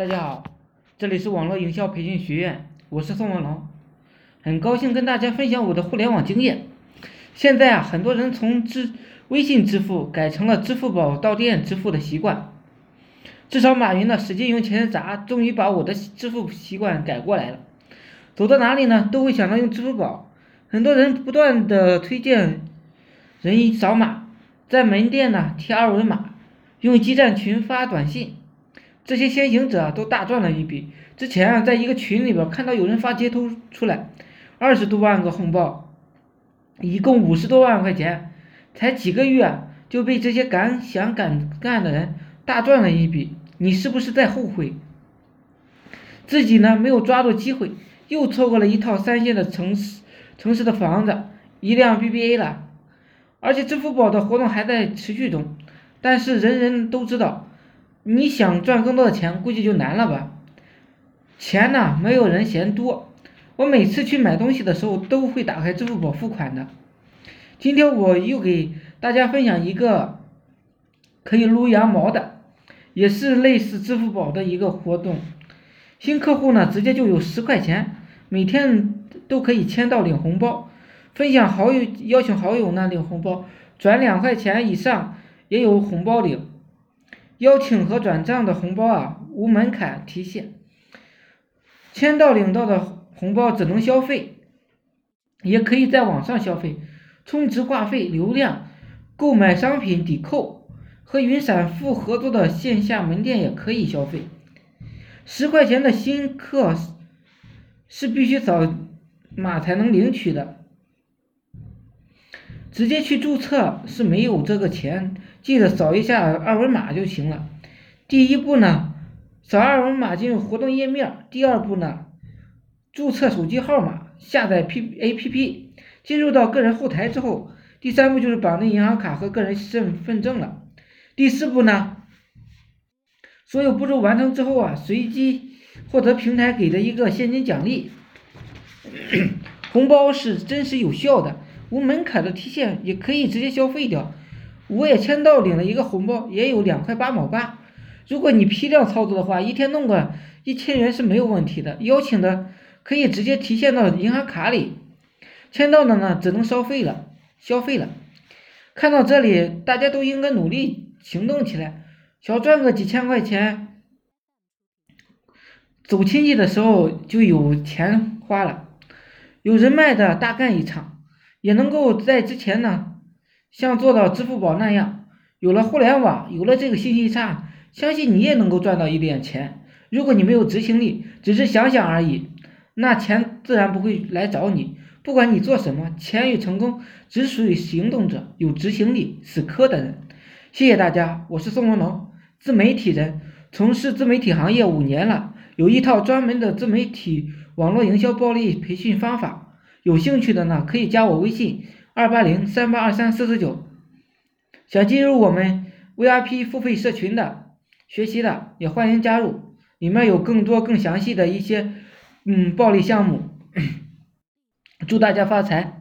大家好，这里是网络营销培训学院，我是宋文龙，很高兴跟大家分享我的互联网经验。现在啊，很多人从支微信支付改成了支付宝到店支付的习惯，至少马云呢使劲用钱砸，终于把我的支付习惯改过来了。走到哪里呢，都会想到用支付宝。很多人不断的推荐人扫码，在门店呢贴二维码。用基站群发短信，这些先行者都大赚了一笔。之前啊，在一个群里边看到有人发截图出来，二十多万个红包，一共五十多万块钱，才几个月就被这些敢想敢干的人大赚了一笔。你是不是在后悔？自己呢没有抓住机会，又错过了一套三线的城市城市的房子，一辆 BBA 了，而且支付宝的活动还在持续中。但是人人都知道，你想赚更多的钱，估计就难了吧？钱呢，没有人嫌多。我每次去买东西的时候，都会打开支付宝付款的。今天我又给大家分享一个可以撸羊毛的，也是类似支付宝的一个活动。新客户呢，直接就有十块钱，每天都可以签到领红包。分享好友，邀请好友呢领红包，转两块钱以上。也有红包领，邀请和转账的红包啊无门槛提现，签到领到的红包只能消费，也可以在网上消费，充值话费、流量、购买商品抵扣，和云闪付合作的线下门店也可以消费。十块钱的新客是必须扫码才能领取的。直接去注册是没有这个钱，记得扫一下二维码就行了。第一步呢，扫二维码进入活动页面；第二步呢，注册手机号码，下载 P A P P，进入到个人后台之后，第三步就是绑定银行卡和个人身份证了。第四步呢，所有步骤完成之后啊，随机获得平台给的一个现金奖励，红包是真实有效的。无门槛的提现也可以直接消费掉，我也签到领了一个红包，也有两块八毛八。如果你批量操作的话，一天弄个一千元是没有问题的。邀请的可以直接提现到银行卡里，签到的呢只能消费了，消费了。看到这里，大家都应该努力行动起来，小赚个几千块钱，走亲戚的时候就有钱花了，有人脉的大干一场。也能够在之前呢，像做到支付宝那样，有了互联网，有了这个信息差，相信你也能够赚到一点钱。如果你没有执行力，只是想想而已，那钱自然不会来找你。不管你做什么，钱与成功只属于行动者，有执行力、死磕的人。谢谢大家，我是宋文龙，自媒体人，从事自媒体行业五年了，有一套专门的自媒体网络营销暴力培训方法。有兴趣的呢，可以加我微信二八零三八二三四四九。想进入我们 VIP 付费社群的学习的，也欢迎加入，里面有更多更详细的一些嗯暴力项目。祝大家发财！